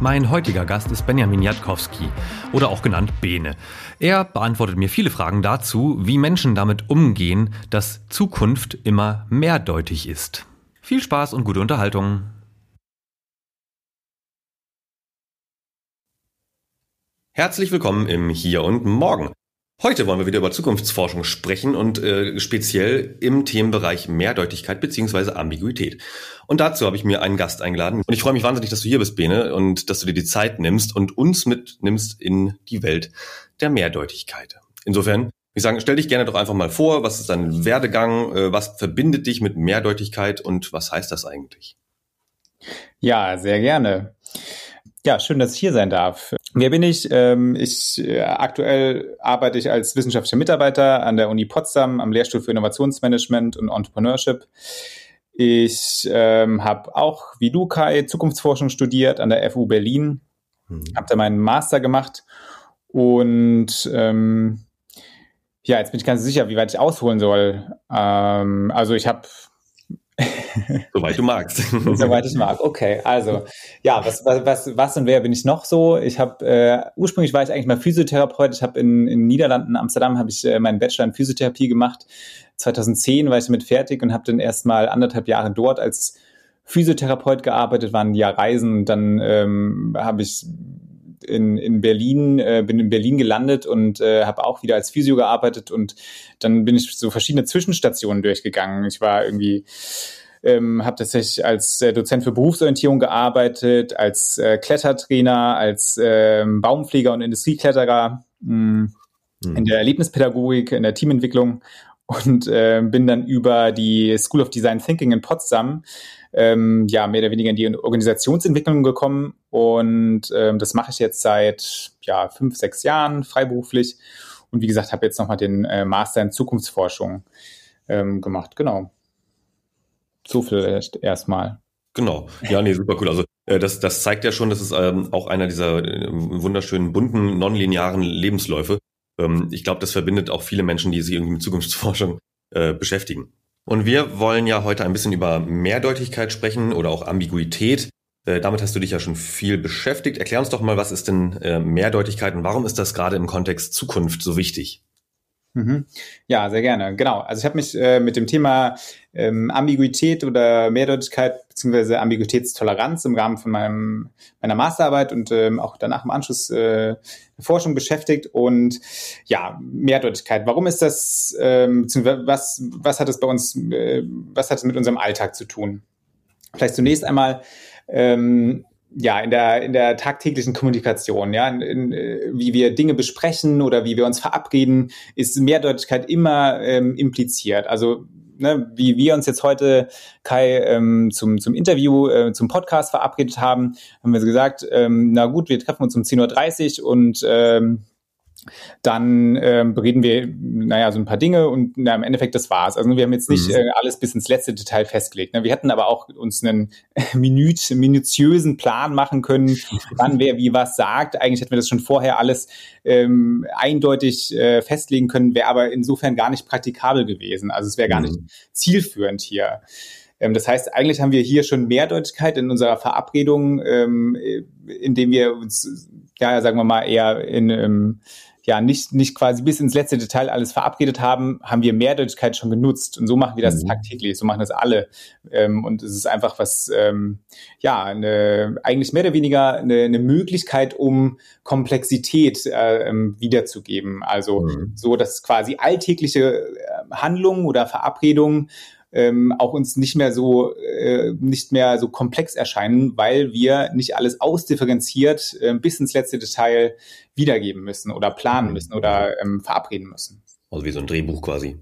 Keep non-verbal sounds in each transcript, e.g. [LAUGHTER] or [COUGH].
Mein heutiger Gast ist Benjamin Jatkowski oder auch genannt Bene. Er beantwortet mir viele Fragen dazu, wie Menschen damit umgehen, dass Zukunft immer mehrdeutig ist. Viel Spaß und gute Unterhaltung. Herzlich willkommen im Hier und Morgen. Heute wollen wir wieder über Zukunftsforschung sprechen und äh, speziell im Themenbereich Mehrdeutigkeit beziehungsweise Ambiguität. Und dazu habe ich mir einen Gast eingeladen. Und ich freue mich wahnsinnig, dass du hier bist, Bene, und dass du dir die Zeit nimmst und uns mitnimmst in die Welt der Mehrdeutigkeit. Insofern, ich sage, stell dich gerne doch einfach mal vor, was ist dein Werdegang, äh, was verbindet dich mit Mehrdeutigkeit und was heißt das eigentlich? Ja, sehr gerne. Ja, schön, dass ich hier sein darf. Wer bin ich? Ähm, ich äh, aktuell arbeite ich als wissenschaftlicher Mitarbeiter an der Uni Potsdam am Lehrstuhl für Innovationsmanagement und Entrepreneurship. Ich ähm, habe auch, wie du, Kai, Zukunftsforschung studiert an der FU Berlin, mhm. habe da meinen Master gemacht und ähm, ja, jetzt bin ich ganz sicher, wie weit ich ausholen soll. Ähm, also ich habe [LAUGHS] Soweit du magst. [LAUGHS] Soweit ich mag. Okay, also ja, was, was, was, was und wer bin ich noch so? Ich habe äh, ursprünglich war ich eigentlich mal Physiotherapeut. Ich habe in, in Niederlanden, Amsterdam, habe ich äh, meinen Bachelor in Physiotherapie gemacht. 2010 war ich damit fertig und habe dann erst mal anderthalb Jahre dort als Physiotherapeut gearbeitet, waren Jahr Reisen dann ähm, habe ich in, in Berlin, äh, bin in Berlin gelandet und äh, habe auch wieder als Physio gearbeitet und dann bin ich so verschiedene Zwischenstationen durchgegangen. Ich war irgendwie ähm, habe tatsächlich als äh, Dozent für Berufsorientierung gearbeitet, als äh, Klettertrainer, als äh, Baumpfleger und Industriekletterer mh, mhm. in der Erlebnispädagogik, in der Teamentwicklung und äh, bin dann über die School of Design Thinking in Potsdam ähm, ja mehr oder weniger in die Organisationsentwicklung gekommen und ähm, das mache ich jetzt seit ja fünf sechs Jahren freiberuflich und wie gesagt habe jetzt nochmal den äh, Master in Zukunftsforschung ähm, gemacht genau so vielleicht erstmal. Genau. Ja, nee, super cool. Also äh, das, das zeigt ja schon, dass es ähm, auch einer dieser äh, wunderschönen, bunten, nonlinearen Lebensläufe. Ähm, ich glaube, das verbindet auch viele Menschen, die sich irgendwie mit Zukunftsforschung äh, beschäftigen. Und wir wollen ja heute ein bisschen über Mehrdeutigkeit sprechen oder auch Ambiguität. Äh, damit hast du dich ja schon viel beschäftigt. Erklär uns doch mal, was ist denn äh, Mehrdeutigkeit und warum ist das gerade im Kontext Zukunft so wichtig? Mhm. Ja, sehr gerne. Genau. Also ich habe mich äh, mit dem Thema ähm, Ambiguität oder Mehrdeutigkeit beziehungsweise Ambiguitätstoleranz im Rahmen von meinem, meiner Masterarbeit und ähm, auch danach im Anschluss äh, Forschung beschäftigt. Und ja, Mehrdeutigkeit. Warum ist das, ähm, was, was hat es bei uns, äh, was hat es mit unserem Alltag zu tun? Vielleicht zunächst einmal, ähm, ja, in der, in der tagtäglichen Kommunikation, ja, in, in, wie wir Dinge besprechen oder wie wir uns verabreden, ist Mehrdeutigkeit immer ähm, impliziert. Also ne, wie wir uns jetzt heute, Kai, ähm, zum, zum Interview, äh, zum Podcast verabredet haben, haben wir gesagt, ähm, na gut, wir treffen uns um 10.30 Uhr und ähm, dann ähm, bereden wir, naja, so ein paar Dinge und na, im Endeffekt das war's. Also wir haben jetzt nicht mhm. äh, alles bis ins letzte Detail festgelegt. Ne? Wir hätten aber auch uns einen [LAUGHS] minut, minutiösen Plan machen können, wann wer wie was sagt. Eigentlich hätten wir das schon vorher alles ähm, eindeutig äh, festlegen können, wäre aber insofern gar nicht praktikabel gewesen. Also es wäre gar mhm. nicht zielführend hier. Ähm, das heißt, eigentlich haben wir hier schon Mehrdeutigkeit in unserer Verabredung, ähm, indem wir uns, ja, sagen wir mal, eher in, ähm, ja nicht, nicht quasi bis ins letzte Detail alles verabredet haben, haben wir Mehrdeutigkeit schon genutzt. Und so machen wir das mhm. tagtäglich, so machen das alle. Ähm, und es ist einfach was, ähm, ja, eine, eigentlich mehr oder weniger eine, eine Möglichkeit, um Komplexität äh, ähm, wiederzugeben. Also mhm. so, dass quasi alltägliche äh, Handlungen oder Verabredungen ähm, auch uns nicht mehr so äh, nicht mehr so komplex erscheinen, weil wir nicht alles ausdifferenziert äh, bis ins letzte Detail wiedergeben müssen oder planen müssen oder ähm, verabreden müssen. Also wie so ein Drehbuch quasi.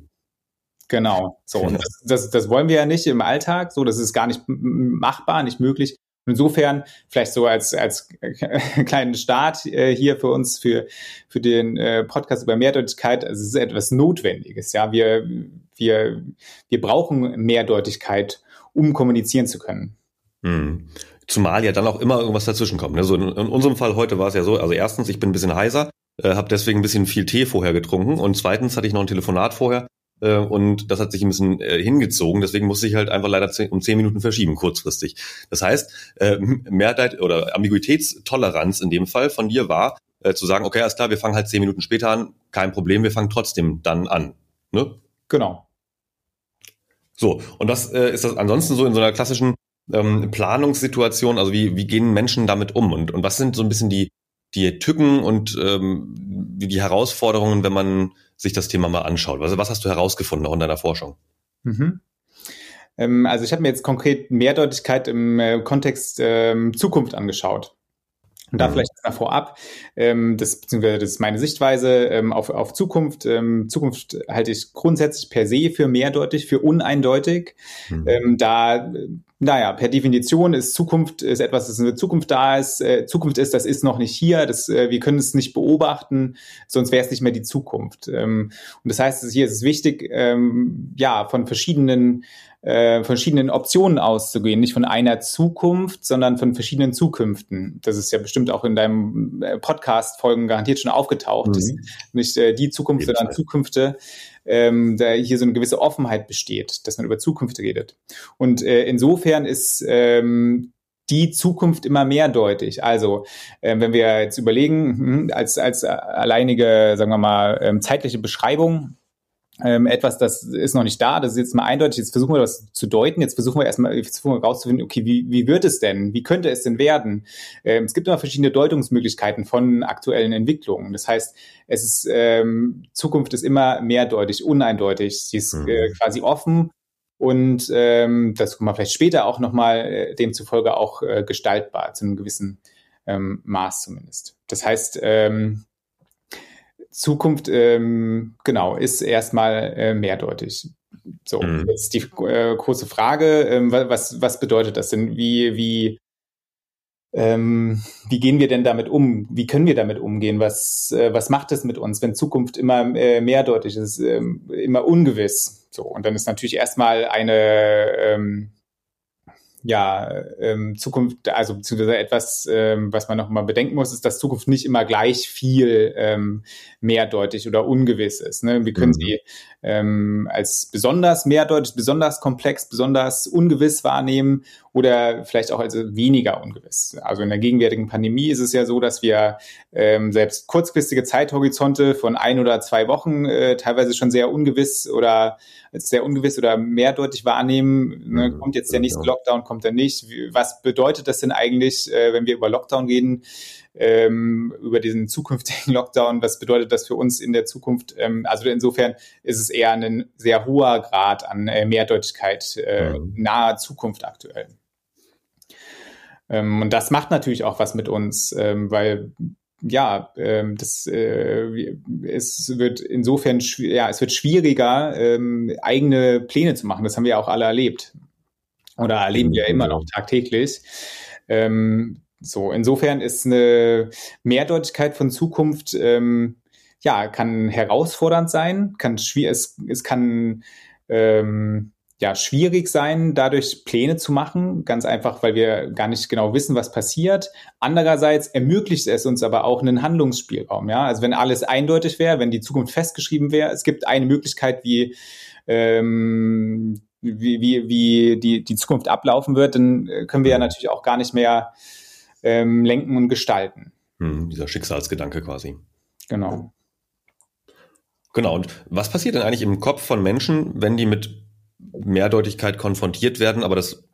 Genau. So, und das, das, das wollen wir ja nicht im Alltag. So, das ist gar nicht machbar, nicht möglich. Insofern vielleicht so als als [LAUGHS] kleinen Start äh, hier für uns für für den äh, Podcast über Mehrdeutigkeit, also es ist etwas Notwendiges. Ja, wir wir, wir brauchen Mehrdeutigkeit, um kommunizieren zu können. Mhm. Zumal ja dann auch immer irgendwas dazwischen kommt. Ne? So in, in, unserem Fall heute war es ja so, also erstens, ich bin ein bisschen heiser, äh, habe deswegen ein bisschen viel Tee vorher getrunken und zweitens hatte ich noch ein Telefonat vorher äh, und das hat sich ein bisschen äh, hingezogen, deswegen musste ich halt einfach leider zehn, um zehn Minuten verschieben, kurzfristig. Das heißt, äh, Mehrheit oder Ambiguitätstoleranz in dem Fall von dir war, äh, zu sagen, okay, alles klar, wir fangen halt zehn Minuten später an, kein Problem, wir fangen trotzdem dann an. Ne? Genau. So, und was äh, ist das ansonsten so in so einer klassischen ähm, Planungssituation? Also wie, wie gehen Menschen damit um? Und, und was sind so ein bisschen die, die Tücken und ähm, die Herausforderungen, wenn man sich das Thema mal anschaut? Also was hast du herausgefunden auch in deiner Forschung? Mhm. Ähm, also ich habe mir jetzt konkret Mehrdeutigkeit im äh, Kontext ähm, Zukunft angeschaut. Und da mhm. vielleicht mal vorab, ähm, das, beziehungsweise das ist meine Sichtweise ähm, auf, auf Zukunft. Ähm, Zukunft halte ich grundsätzlich per se für mehrdeutig, für uneindeutig. Mhm. Ähm, da, naja, per Definition ist Zukunft ist etwas, das in der Zukunft da ist. Äh, Zukunft ist, das ist noch nicht hier. Das, äh, wir können es nicht beobachten, sonst wäre es nicht mehr die Zukunft. Ähm, und das heißt, hier ist es wichtig, ähm, ja, von verschiedenen äh, verschiedenen Optionen auszugehen, nicht von einer Zukunft, sondern von verschiedenen Zukünften. Das ist ja bestimmt auch in deinem äh, Podcast-Folgen garantiert schon aufgetaucht. Mhm. Nicht äh, die Zukunft, sondern Zukünfte, ähm, da hier so eine gewisse Offenheit besteht, dass man über Zukunft redet. Und äh, insofern ist ähm, die Zukunft immer mehrdeutig. Also äh, wenn wir jetzt überlegen, hm, als, als alleinige, sagen wir mal, ähm, zeitliche Beschreibung, ähm, etwas, das ist noch nicht da, das ist jetzt mal eindeutig, jetzt versuchen wir das zu deuten, jetzt versuchen wir erstmal jetzt versuchen wir rauszufinden, okay, wie, wie wird es denn, wie könnte es denn werden? Ähm, es gibt immer verschiedene Deutungsmöglichkeiten von aktuellen Entwicklungen. Das heißt, es ist, ähm, Zukunft ist immer mehrdeutig, uneindeutig, sie ist mhm. äh, quasi offen und ähm, das kommen wir vielleicht später auch nochmal äh, demzufolge auch äh, gestaltbar, zu einem gewissen ähm, Maß zumindest. Das heißt, ähm, Zukunft, ähm, genau, ist erstmal äh, mehrdeutig. So, mhm. jetzt die äh, große Frage, ähm, was, was bedeutet das denn? Wie, wie, ähm, wie gehen wir denn damit um? Wie können wir damit umgehen? Was, äh, was macht es mit uns, wenn Zukunft immer äh, mehrdeutig ist, ähm, immer ungewiss? So, und dann ist natürlich erstmal eine, ähm, ja, ähm, Zukunft, also beziehungsweise etwas, ähm, was man noch mal bedenken muss, ist, dass Zukunft nicht immer gleich viel ähm, mehrdeutig oder ungewiss ist. Ne? Wir können mhm. sie ähm, als besonders mehrdeutig, besonders komplex, besonders ungewiss wahrnehmen oder vielleicht auch als weniger ungewiss. Also in der gegenwärtigen Pandemie ist es ja so, dass wir ähm, selbst kurzfristige Zeithorizonte von ein oder zwei Wochen äh, teilweise schon sehr ungewiss oder als sehr ungewiss oder mehrdeutig wahrnehmen. Ne? Mhm. Kommt jetzt der nächste Lockdown, kommt er nicht? Was bedeutet das denn eigentlich, äh, wenn wir über Lockdown reden? ähm, über diesen zukünftigen [LAUGHS] Lockdown. Was bedeutet das für uns in der Zukunft? Ähm, also insofern ist es eher ein sehr hoher Grad an äh, Mehrdeutigkeit äh, mhm. naher Zukunft aktuell. Ähm, und das macht natürlich auch was mit uns, weil ja, ähm, das äh, es wird insofern ja, es wird schwieriger, ähm, eigene Pläne zu machen. Das haben wir ja auch alle erlebt oder erleben wir immer noch tagtäglich. Ähm, so, insofern ist eine Mehrdeutigkeit von Zukunft, ähm, ja, kann herausfordernd sein, kann schwierig, es, es kann ähm, ja, schwierig sein, dadurch Pläne zu machen, ganz einfach, weil wir gar nicht genau wissen, was passiert. Andererseits ermöglicht es uns aber auch einen Handlungsspielraum. Ja, also wenn alles eindeutig wäre, wenn die Zukunft festgeschrieben wäre, es gibt eine Möglichkeit, wie ähm, wie, wie, wie die, die Zukunft ablaufen wird, dann können wir ja natürlich auch gar nicht mehr ähm, lenken und gestalten. Hm, dieser Schicksalsgedanke quasi. Genau. Genau. Und was passiert denn eigentlich im Kopf von Menschen, wenn die mit Mehrdeutigkeit konfrontiert werden, aber das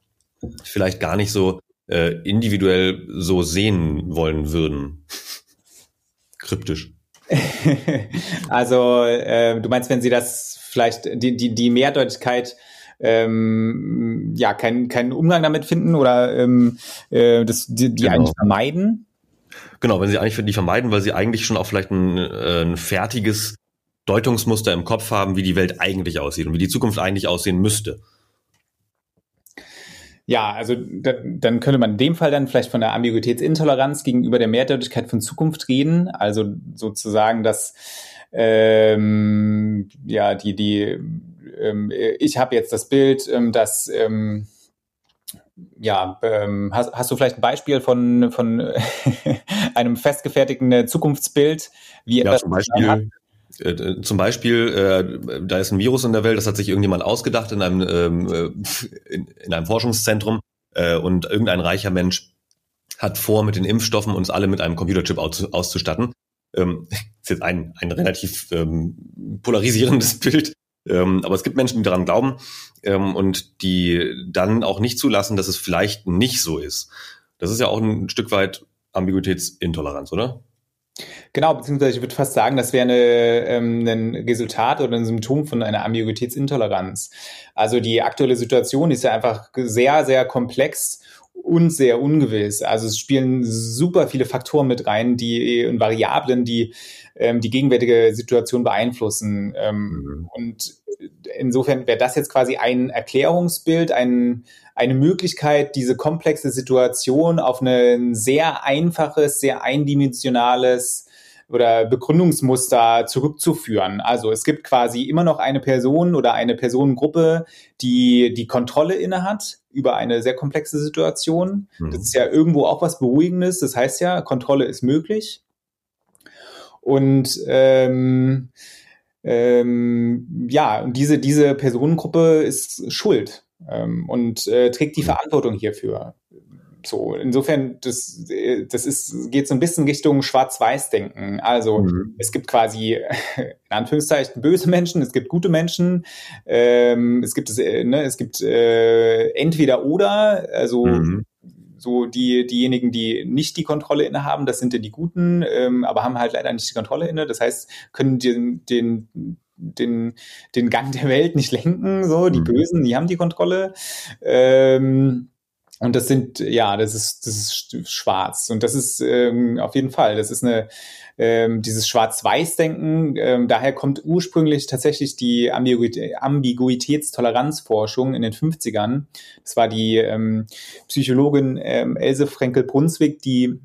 vielleicht gar nicht so äh, individuell so sehen wollen würden? [LAUGHS] Kryptisch. [LAUGHS] also, äh, du meinst, wenn sie das vielleicht, die, die, die Mehrdeutigkeit ähm, ja keinen keinen Umgang damit finden oder ähm, äh, das, die, die genau. eigentlich vermeiden. Genau, wenn sie eigentlich die vermeiden, weil sie eigentlich schon auch vielleicht ein, äh, ein fertiges Deutungsmuster im Kopf haben, wie die Welt eigentlich aussieht und wie die Zukunft eigentlich aussehen müsste. Ja, also da, dann könnte man in dem Fall dann vielleicht von der Ambiguitätsintoleranz gegenüber der Mehrdeutigkeit von Zukunft reden. Also sozusagen, dass ähm, ja die die ich habe jetzt das Bild, ähm, dass ähm, ja, ähm, hast, hast du vielleicht ein Beispiel von, von [LAUGHS] einem festgefertigten Zukunftsbild, wie ja, zum Beispiel, äh, zum Beispiel, äh, da ist ein Virus in der Welt, das hat sich irgendjemand ausgedacht in einem, ähm, äh, in, in, einem Forschungszentrum äh, und irgendein reicher Mensch hat vor, mit den Impfstoffen uns alle mit einem Computerchip aus, auszustatten. Ähm, [LAUGHS] ist jetzt ein, ein relativ ähm, polarisierendes [LAUGHS] Bild, ähm, aber es gibt Menschen, die daran glauben ähm, und die dann auch nicht zulassen, dass es vielleicht nicht so ist. Das ist ja auch ein Stück weit Ambiguitätsintoleranz, oder? Genau, beziehungsweise ich würde fast sagen, das wäre ähm, ein Resultat oder ein Symptom von einer Ambiguitätsintoleranz. Also die aktuelle Situation ist ja einfach sehr, sehr komplex und sehr ungewiss. Also es spielen super viele Faktoren mit rein, die und Variablen, die ähm, die gegenwärtige Situation beeinflussen. Ähm, mhm. Und insofern wäre das jetzt quasi ein Erklärungsbild, ein, eine Möglichkeit, diese komplexe Situation auf ein sehr einfaches, sehr eindimensionales oder Begründungsmuster zurückzuführen. Also es gibt quasi immer noch eine Person oder eine Personengruppe, die die Kontrolle innehat über eine sehr komplexe Situation. Mhm. Das ist ja irgendwo auch was Beruhigendes. Das heißt ja, Kontrolle ist möglich. Und ähm, ähm, ja, und diese, diese Personengruppe ist schuld ähm, und äh, trägt die mhm. Verantwortung hierfür. So, insofern, das, das ist, geht so ein bisschen Richtung Schwarz-Weiß-Denken. Also mhm. es gibt quasi, [LAUGHS] in Anführungszeichen, böse Menschen, es gibt gute Menschen, ähm, es gibt, äh, ne, es gibt äh, entweder oder, also mhm. So die, diejenigen, die nicht die Kontrolle innehaben, das sind ja die Guten, ähm, aber haben halt leider nicht die Kontrolle inne. Das heißt, können den, den den, den Gang der Welt nicht lenken, so, die mhm. Bösen, die haben die Kontrolle. Ähm, und das sind, ja, das ist, das ist schwarz. Und das ist ähm, auf jeden Fall, das ist eine, ähm, dieses Schwarz-Weiß-Denken, ähm, daher kommt ursprünglich tatsächlich die Ambiguitätstoleranzforschung in den 50ern. Das war die ähm, Psychologin ähm, Else Frenkel-Brunswick, die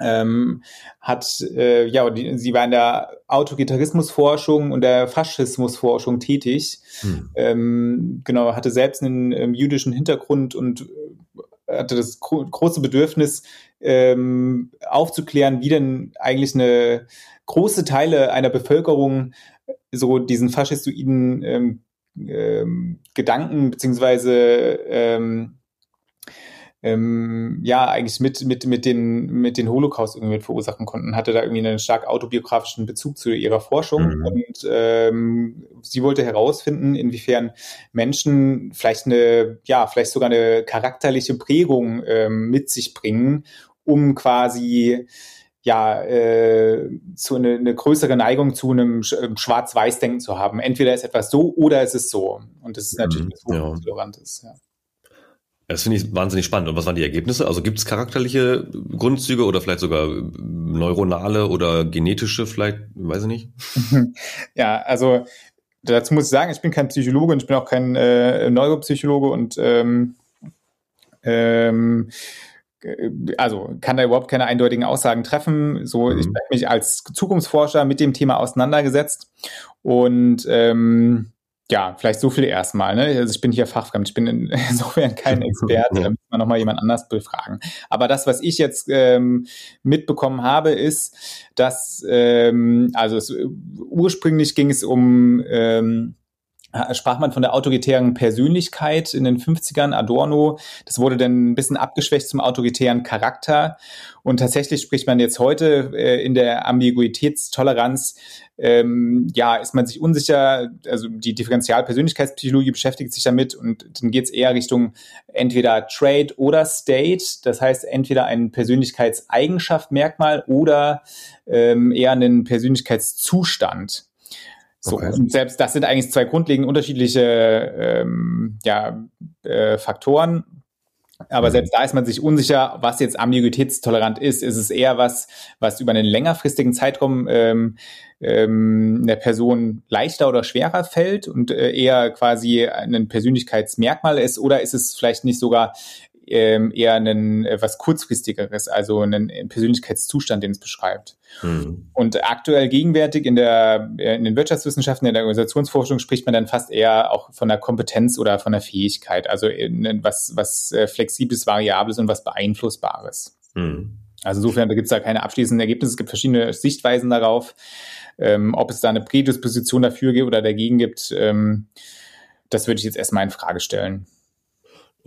ähm, hat, äh, ja, die, sie war in der Autogitarismusforschung und der Faschismusforschung tätig. Hm. Ähm, genau, hatte selbst einen ähm, jüdischen Hintergrund und hatte das gro große Bedürfnis, ähm, aufzuklären, wie denn eigentlich eine große Teile einer Bevölkerung so diesen faschistoiden ähm, ähm, Gedanken beziehungsweise ähm, ähm, ja eigentlich mit, mit, mit, den, mit den Holocaust irgendwie mit verursachen konnten, hatte da irgendwie einen stark autobiografischen Bezug zu ihrer Forschung mhm. und ähm, sie wollte herausfinden, inwiefern Menschen vielleicht eine, ja, vielleicht sogar eine charakterliche Prägung ähm, mit sich bringen, um quasi ja, äh, zu eine, eine größere Neigung zu einem ähm, Schwarz-Weiß-Denken zu haben. Entweder ist etwas so oder es ist so. Und das ist natürlich mhm, was Hochtolerantes, ja. Das finde ich wahnsinnig spannend. Und was waren die Ergebnisse? Also gibt es charakterliche Grundzüge oder vielleicht sogar neuronale oder genetische, vielleicht, weiß ich nicht? [LAUGHS] Ja, also dazu muss ich sagen, ich bin kein Psychologe und ich bin auch kein äh, Neuropsychologe und ähm, ähm, also kann da überhaupt keine eindeutigen Aussagen treffen. So, mhm. ich habe mich als Zukunftsforscher mit dem Thema auseinandergesetzt und ähm, ja, vielleicht so viel erstmal. Ne? Also ich bin hier fachfremd, ich bin [LAUGHS] insofern kein [LAUGHS] Experte, da müssen wir nochmal jemand anders befragen. Aber das, was ich jetzt ähm, mitbekommen habe, ist, dass, ähm, also es, ursprünglich ging es um ähm, sprach man von der autoritären Persönlichkeit in den 50ern, Adorno. Das wurde dann ein bisschen abgeschwächt zum autoritären Charakter. Und tatsächlich spricht man jetzt heute äh, in der Ambiguitätstoleranz, ähm, ja, ist man sich unsicher, also die Differentialpersönlichkeitspsychologie beschäftigt sich damit und dann geht es eher Richtung entweder Trade oder State, das heißt entweder ein Persönlichkeitseigenschaft, Merkmal oder ähm, eher einen Persönlichkeitszustand. So, okay. und selbst das sind eigentlich zwei grundlegend unterschiedliche ähm, ja, äh, Faktoren. Aber mhm. selbst da ist man sich unsicher, was jetzt ambiguitätstolerant ist. Ist es eher was, was über einen längerfristigen Zeitraum ähm, ähm, der Person leichter oder schwerer fällt und äh, eher quasi ein Persönlichkeitsmerkmal ist? Oder ist es vielleicht nicht sogar ähm, eher ein äh, was kurzfristigeres, also einen Persönlichkeitszustand, den es beschreibt. Mhm. Und aktuell gegenwärtig in der in den Wirtschaftswissenschaften, in der Organisationsforschung spricht man dann fast eher auch von der Kompetenz oder von der Fähigkeit, also in, was was äh, flexibles, variables und was beeinflussbares. Mhm. Also insofern gibt es da keine abschließenden Ergebnisse. Es gibt verschiedene Sichtweisen darauf, ähm, ob es da eine Prädisposition dafür gibt oder dagegen gibt. Ähm, das würde ich jetzt erstmal in Frage stellen.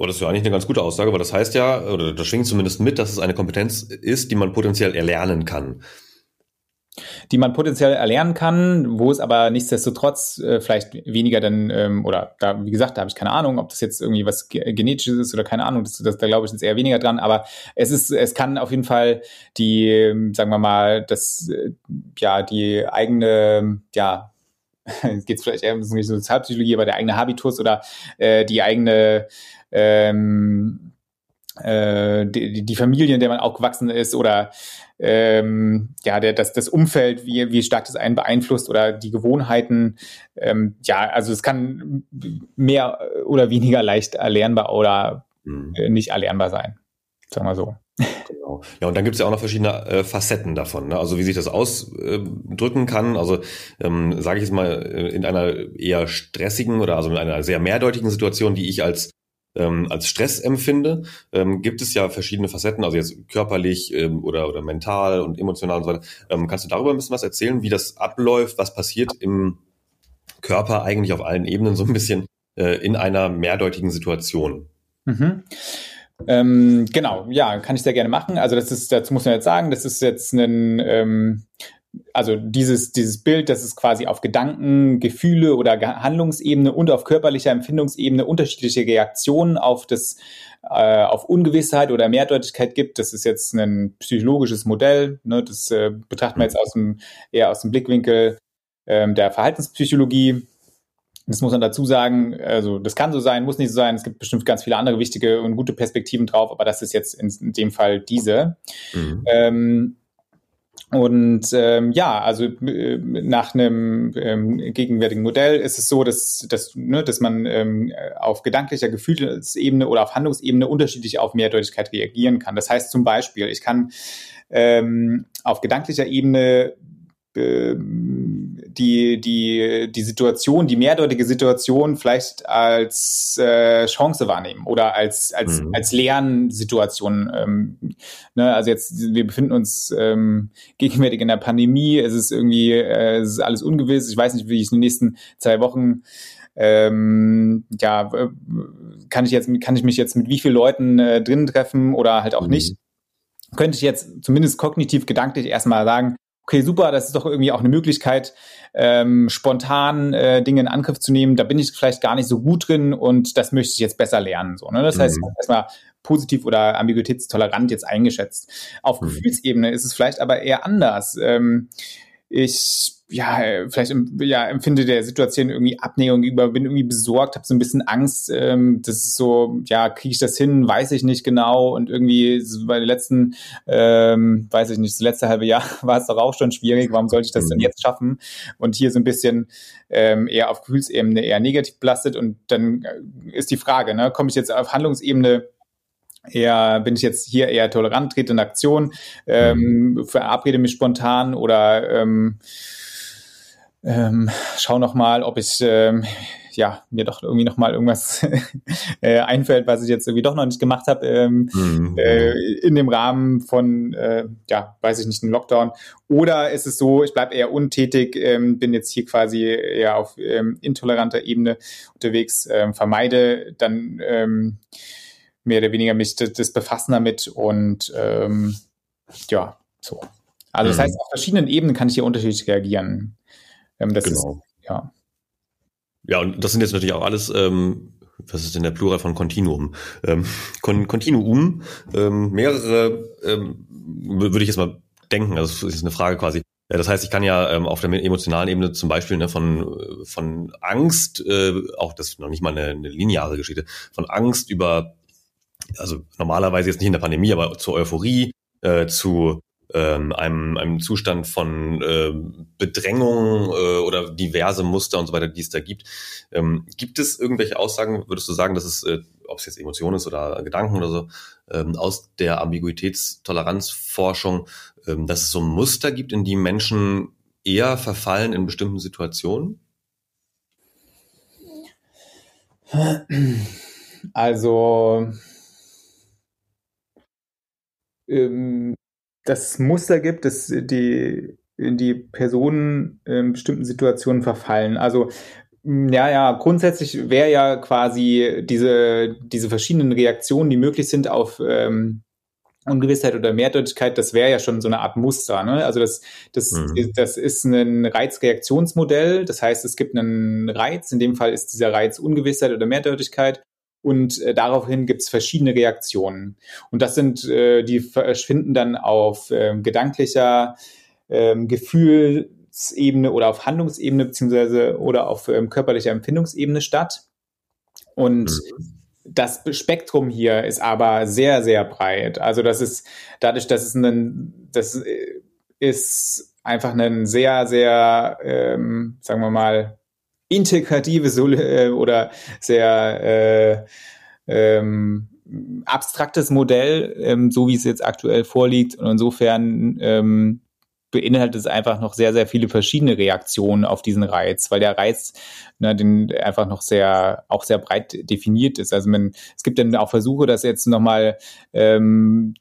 Oh, das ist ja eigentlich eine ganz gute Aussage, weil das heißt ja, oder das schwingt zumindest mit, dass es eine Kompetenz ist, die man potenziell erlernen kann. Die man potenziell erlernen kann, wo es aber nichtsdestotrotz äh, vielleicht weniger dann, ähm, oder da, wie gesagt, da habe ich keine Ahnung, ob das jetzt irgendwie was Genetisches ist oder keine Ahnung, das, das, da glaube ich jetzt eher weniger dran, aber es ist, es kann auf jeden Fall die, ähm, sagen wir mal, das, äh, ja, die eigene, ja, [LAUGHS] geht es vielleicht eher um Sozialpsychologie, aber der eigene Habitus oder äh, die eigene ähm, äh, die, die Familie, in der man auch gewachsen ist oder ähm, ja, der, das, das Umfeld, wie, wie stark das einen beeinflusst oder die Gewohnheiten. Ähm, ja, also es kann mehr oder weniger leicht erlernbar oder mhm. nicht erlernbar sein. Sagen wir so. Genau. Ja, und dann gibt es ja auch noch verschiedene äh, Facetten davon, ne? also wie sich das ausdrücken äh, kann. Also ähm, sage ich jetzt mal, äh, in einer eher stressigen oder also in einer sehr mehrdeutigen Situation, die ich als ähm, als Stress empfinde, ähm, gibt es ja verschiedene Facetten, also jetzt körperlich ähm, oder, oder mental und emotional und so weiter. Ähm, kannst du darüber ein bisschen was erzählen, wie das abläuft, was passiert im Körper eigentlich auf allen Ebenen so ein bisschen äh, in einer mehrdeutigen Situation? Mhm. Ähm, genau, ja, kann ich sehr gerne machen. Also das ist, dazu muss man jetzt sagen, das ist jetzt ein ähm, also dieses, dieses Bild, dass es quasi auf Gedanken, Gefühle oder Handlungsebene und auf körperlicher Empfindungsebene unterschiedliche Reaktionen auf das, äh, auf Ungewissheit oder Mehrdeutigkeit gibt, das ist jetzt ein psychologisches Modell. Ne? Das äh, betrachten wir jetzt aus dem, eher aus dem Blickwinkel ähm, der Verhaltenspsychologie. Das muss man dazu sagen, also das kann so sein, muss nicht so sein. Es gibt bestimmt ganz viele andere wichtige und gute Perspektiven drauf, aber das ist jetzt in, in dem Fall diese. Mhm. Ähm, und ähm, ja, also äh, nach einem ähm, gegenwärtigen Modell ist es so, dass, dass, ne, dass man ähm, auf gedanklicher Gefühlsebene oder auf Handlungsebene unterschiedlich auf Mehrdeutigkeit reagieren kann. Das heißt zum Beispiel, ich kann ähm, auf gedanklicher Ebene ähm, die, die, die Situation, die mehrdeutige Situation vielleicht als äh, Chance wahrnehmen oder als, als, mhm. als Lernsituation. Ähm, ne? Also jetzt, wir befinden uns ähm, gegenwärtig in der Pandemie, es ist irgendwie, äh, es ist alles ungewiss, ich weiß nicht, wie ich in den nächsten zwei Wochen ähm, ja, kann ich jetzt, kann ich mich jetzt mit wie vielen Leuten äh, drin treffen oder halt auch mhm. nicht? Könnte ich jetzt zumindest kognitiv gedanklich erstmal sagen, okay, super, das ist doch irgendwie auch eine Möglichkeit, ähm, spontan äh, Dinge in Angriff zu nehmen. Da bin ich vielleicht gar nicht so gut drin und das möchte ich jetzt besser lernen. So, ne? Das mhm. heißt, erstmal positiv oder ambiguitätstolerant jetzt eingeschätzt. Auf mhm. Gefühlsebene ist es vielleicht aber eher anders. Ähm, ich ja, vielleicht ja, empfinde der Situation irgendwie Abnäherung gegenüber, bin irgendwie besorgt, habe so ein bisschen Angst. Ähm, das ist so, ja, kriege ich das hin, weiß ich nicht genau. Und irgendwie bei den letzten, ähm, weiß ich nicht, das letzte halbe Jahr [LAUGHS] war es doch auch schon schwierig. Warum sollte ich das denn mhm. jetzt schaffen? Und hier so ein bisschen ähm, eher auf Gefühlsebene eher negativ belastet. Und dann ist die Frage, ne, komme ich jetzt auf Handlungsebene eher, bin ich jetzt hier eher tolerant, trete in Aktion, ähm, mhm. verabrede mich spontan oder ähm, ähm, schau noch mal, ob ich ähm, ja mir doch irgendwie noch mal irgendwas [LAUGHS] äh, einfällt, was ich jetzt irgendwie doch noch nicht gemacht habe ähm, mhm. äh, in dem Rahmen von äh, ja weiß ich nicht einem Lockdown. Oder ist es so, ich bleibe eher untätig, ähm, bin jetzt hier quasi eher auf ähm, intoleranter Ebene unterwegs, ähm, vermeide dann ähm, mehr oder weniger mich das, das Befassen damit und ähm, ja so. Also das mhm. heißt, auf verschiedenen Ebenen kann ich hier unterschiedlich reagieren. Ähm, das genau. Ist, ja. Ja, und das sind jetzt natürlich auch alles, ähm, was ist denn der Plural von Continuum? Ähm, Con Continuum, ähm, mehrere, ähm, würde ich jetzt mal denken, also das ist eine Frage quasi. Das heißt, ich kann ja ähm, auf der emotionalen Ebene zum Beispiel ne, von, von Angst, äh, auch das ist noch nicht mal eine, eine lineare Geschichte, von Angst über, also normalerweise jetzt nicht in der Pandemie, aber zur Euphorie, äh, zu ähm, einem, einem Zustand von äh, Bedrängung äh, oder diverse Muster und so weiter, die es da gibt. Ähm, gibt es irgendwelche Aussagen, würdest du sagen, dass es äh, ob es jetzt Emotion ist oder Gedanken oder so, ähm, aus der Ambiguitätstoleranzforschung, ähm, dass es so Muster gibt, in die Menschen eher verfallen in bestimmten Situationen? Also ähm, das Muster gibt, dass die in die Personen in bestimmten Situationen verfallen. Also ja, ja, grundsätzlich wäre ja quasi diese, diese verschiedenen Reaktionen, die möglich sind auf ähm, Ungewissheit oder Mehrdeutigkeit, das wäre ja schon so eine Art Muster. Ne? Also das, das, mhm. das ist ein Reizreaktionsmodell. Das heißt, es gibt einen Reiz. In dem Fall ist dieser Reiz Ungewissheit oder Mehrdeutigkeit. Und äh, daraufhin gibt es verschiedene Reaktionen. Und das sind, äh, die verschwinden dann auf äh, gedanklicher, ähm, Gefühlsebene oder auf Handlungsebene beziehungsweise oder auf ähm, körperlicher Empfindungsebene statt. Und mhm. das Spektrum hier ist aber sehr, sehr breit. Also das ist dadurch, dass es ein, das äh, ist einfach ein sehr, sehr, ähm, sagen wir mal, integrative äh, oder sehr äh, ähm, abstraktes Modell, ähm, so wie es jetzt aktuell vorliegt. Und insofern ähm, beinhaltet es einfach noch sehr, sehr viele verschiedene Reaktionen auf diesen Reiz, weil der Reiz ne, den einfach noch sehr, auch sehr breit definiert ist. Also man, es gibt dann auch Versuche, das jetzt nochmal ähm,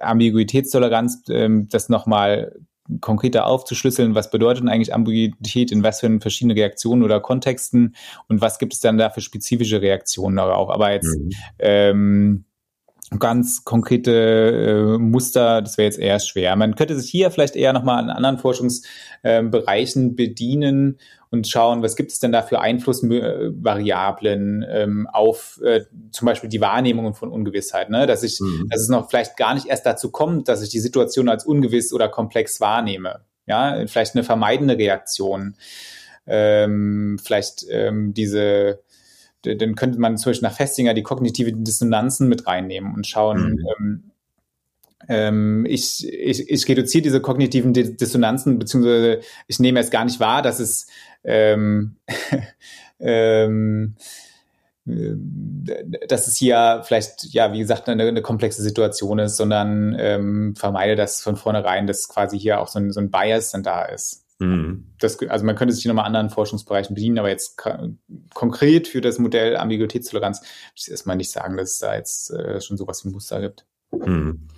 Ambiguitätstoleranz, ähm, das nochmal konkreter aufzuschlüsseln, was bedeutet eigentlich Ambiguität in was für verschiedene Reaktionen oder Kontexten und was gibt es dann da für spezifische Reaktionen auch. Aber jetzt mhm. ähm, ganz konkrete äh, Muster, das wäre jetzt eher schwer. Man könnte sich hier vielleicht eher nochmal an anderen Forschungsbereichen äh, bedienen und schauen, was gibt es denn da für Einflussvariablen ähm, auf äh, zum Beispiel die Wahrnehmung von Ungewissheit, ne? dass ich, mhm. dass es noch vielleicht gar nicht erst dazu kommt, dass ich die Situation als ungewiss oder komplex wahrnehme. Ja, vielleicht eine vermeidende Reaktion. Ähm, vielleicht ähm, diese dann könnte man zum Beispiel nach Festinger die kognitiven Dissonanzen mit reinnehmen und schauen, mhm. ähm, ähm, ich, ich, ich reduziere diese kognitiven Dissonanzen, beziehungsweise ich nehme es gar nicht wahr, dass es ähm, [LAUGHS] ähm, äh, dass es hier vielleicht, ja, wie gesagt, eine, eine komplexe Situation ist, sondern ähm, vermeide das von vornherein, dass quasi hier auch so ein, so ein Bias dann da ist. Mhm. Das, also man könnte sich nochmal anderen Forschungsbereichen bedienen, aber jetzt konkret für das Modell Ambiguitätstoleranz würde ich erstmal nicht sagen, dass es da jetzt äh, schon sowas wie ein Muster gibt. Mhm.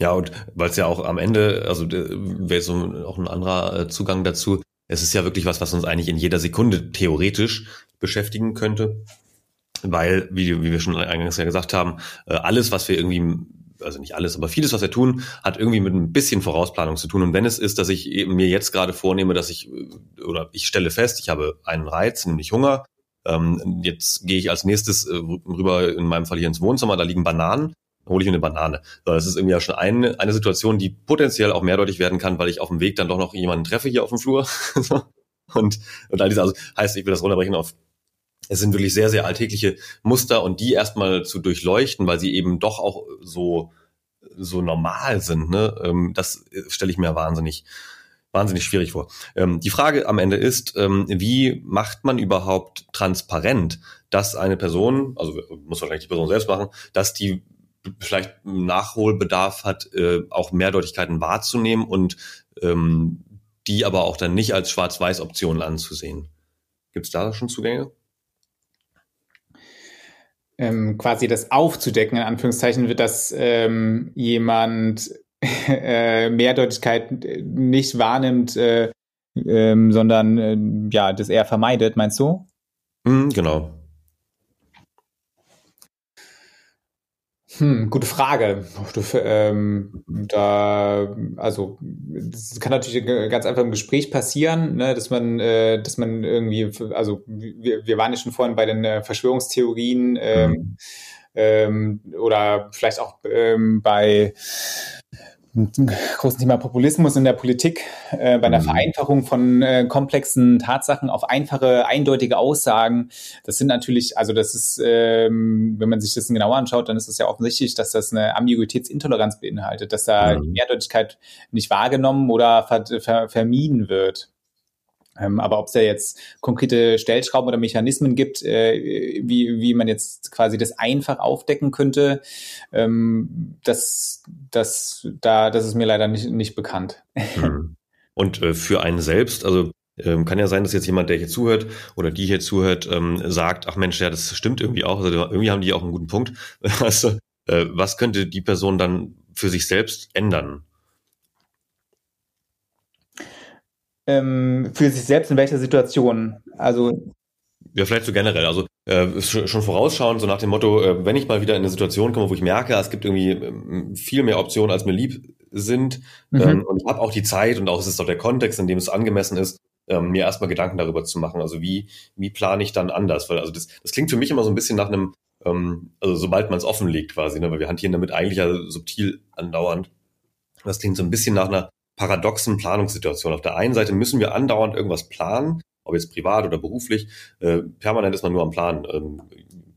Ja, und weil es ja auch am Ende, also wäre so auch ein anderer äh, Zugang dazu, es ist ja wirklich was, was uns eigentlich in jeder Sekunde theoretisch beschäftigen könnte. Weil, wie, wie wir schon eingangs ja gesagt haben, äh, alles, was wir irgendwie also nicht alles, aber vieles, was wir tun, hat irgendwie mit ein bisschen Vorausplanung zu tun. Und wenn es ist, dass ich mir jetzt gerade vornehme, dass ich, oder ich stelle fest, ich habe einen Reiz, nämlich Hunger, ähm, jetzt gehe ich als nächstes äh, rüber, in meinem Fall hier ins Wohnzimmer, da liegen Bananen, hole ich mir eine Banane. Das ist irgendwie ja schon eine, eine Situation, die potenziell auch mehrdeutig werden kann, weil ich auf dem Weg dann doch noch jemanden treffe hier auf dem Flur. [LAUGHS] und, und all diese, also heißt, ich will das runterbrechen auf es sind wirklich sehr, sehr alltägliche Muster und die erstmal zu durchleuchten, weil sie eben doch auch so, so normal sind, ne? Ähm, das stelle ich mir wahnsinnig, wahnsinnig schwierig vor. Ähm, die Frage am Ende ist, ähm, wie macht man überhaupt transparent, dass eine Person, also muss wahrscheinlich die Person selbst machen, dass die vielleicht Nachholbedarf hat, äh, auch Mehrdeutigkeiten wahrzunehmen und die aber auch dann nicht als Schwarz-Weiß-Optionen anzusehen. Gibt es da schon Zugänge? Ähm, quasi das aufzudecken, in Anführungszeichen, wird, dass ähm, jemand [LAUGHS] äh, Mehrdeutigkeit nicht wahrnimmt, äh, ähm, sondern äh, ja, das eher vermeidet, meinst du? Mm, genau. Hm, gute Frage. Ähm, da, also, das kann natürlich ganz einfach im Gespräch passieren, ne, dass man, äh, dass man irgendwie, also wir, wir waren ja schon vorhin bei den äh, Verschwörungstheorien ähm, mhm. ähm, oder vielleicht auch ähm, bei großen Thema Populismus in der Politik, äh, bei der mhm. Vereinfachung von äh, komplexen Tatsachen auf einfache, eindeutige Aussagen. Das sind natürlich, also das ist, ähm, wenn man sich das genauer anschaut, dann ist es ja offensichtlich, dass das eine Ambiguitätsintoleranz beinhaltet, dass da die Mehrdeutigkeit nicht wahrgenommen oder ver ver vermieden wird. Ähm, aber ob es da jetzt konkrete Stellschrauben oder Mechanismen gibt, äh, wie, wie man jetzt quasi das einfach aufdecken könnte, ähm, das, das, da, das ist mir leider nicht, nicht bekannt. [LAUGHS] Hm. Und äh, für einen selbst, also ähm, kann ja sein, dass jetzt jemand, der hier zuhört oder die hier zuhört, ähm, sagt, ach Mensch, ja, das stimmt irgendwie auch. Also irgendwie haben die auch einen guten Punkt. [LAUGHS] Also, äh, was könnte die Person dann für sich selbst ändern? Ähm, für sich selbst in welcher Situation? Also ja, vielleicht so generell. Also äh, schon vorausschauen, so nach dem Motto, äh, wenn ich mal wieder in eine Situation komme, wo ich merke, es gibt irgendwie äh, viel mehr Optionen, als mir lieb sind, mhm. ähm, und ich habe auch die Zeit und auch es ist auch der Kontext, in dem es angemessen ist, ähm, mir erstmal Gedanken darüber zu machen. Also wie, wie plane ich dann anders? Weil also das, das klingt für mich immer so ein bisschen nach einem, ähm, also sobald man es offenlegt quasi, ne? weil wir hantieren damit eigentlich ja subtil andauernd. Das klingt so ein bisschen nach einer paradoxen Planungssituation. Auf der einen Seite müssen wir andauernd irgendwas planen, ob jetzt privat oder beruflich. Äh, permanent ist man nur am Plan. Ähm,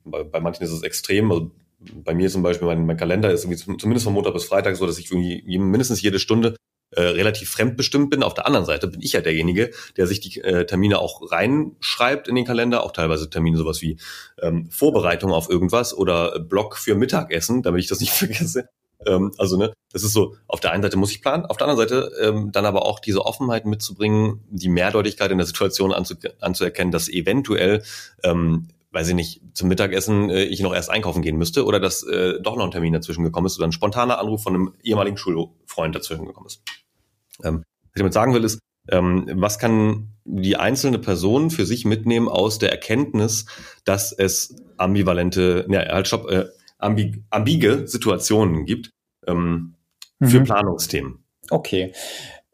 bei, manchen ist es extrem. Also bei mir zum Beispiel, mein, mein Kalender ist irgendwie zumindest von Montag bis Freitag so, dass ich irgendwie mindestens jede Stunde äh, relativ fremdbestimmt bin. Auf der anderen Seite bin ich ja derjenige, der sich die äh, Termine auch reinschreibt in den Kalender, auch teilweise Termine sowas wie ähm, Vorbereitung auf irgendwas oder Blog für Mittagessen, damit ich das nicht [LAUGHS] vergesse. Ähm, also, ne, das ist so, auf der einen Seite muss ich planen, auf der anderen Seite ähm, dann aber auch diese Offenheit mitzubringen, die Mehrdeutigkeit in der Situation anzu anzuerkennen, dass eventuell, ähm, weiß ich nicht, zum Mittagessen äh, ich noch erst einkaufen gehen müsste oder dass äh, doch noch ein Termin dazwischen gekommen ist oder ein spontaner Anruf von einem ehemaligen Schulfreund dazwischen gekommen ist. Ähm, was ich damit sagen will, ist, ähm, was kann die einzelne Person für sich mitnehmen aus der Erkenntnis, dass es ambivalente, ja, halt, stopp, äh, ambig, ambige Situationen gibt ähm, mhm. für Planungsthemen. Okay.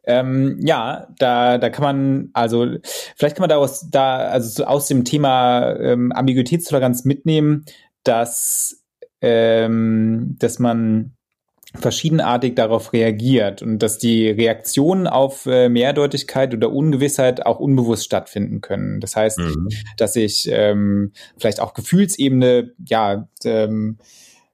Ähm, ja, da, da kann man, also vielleicht kann man daraus, da, also aus dem Thema ähm, Ambiguitätstoleranz mitnehmen, dass, ähm, dass man verschiedenartig darauf reagiert und dass die Reaktionen auf äh, Mehrdeutigkeit oder Ungewissheit auch unbewusst stattfinden können. Das heißt, mhm. dass ich ähm, vielleicht auch Gefühlsebene, ja, ähm,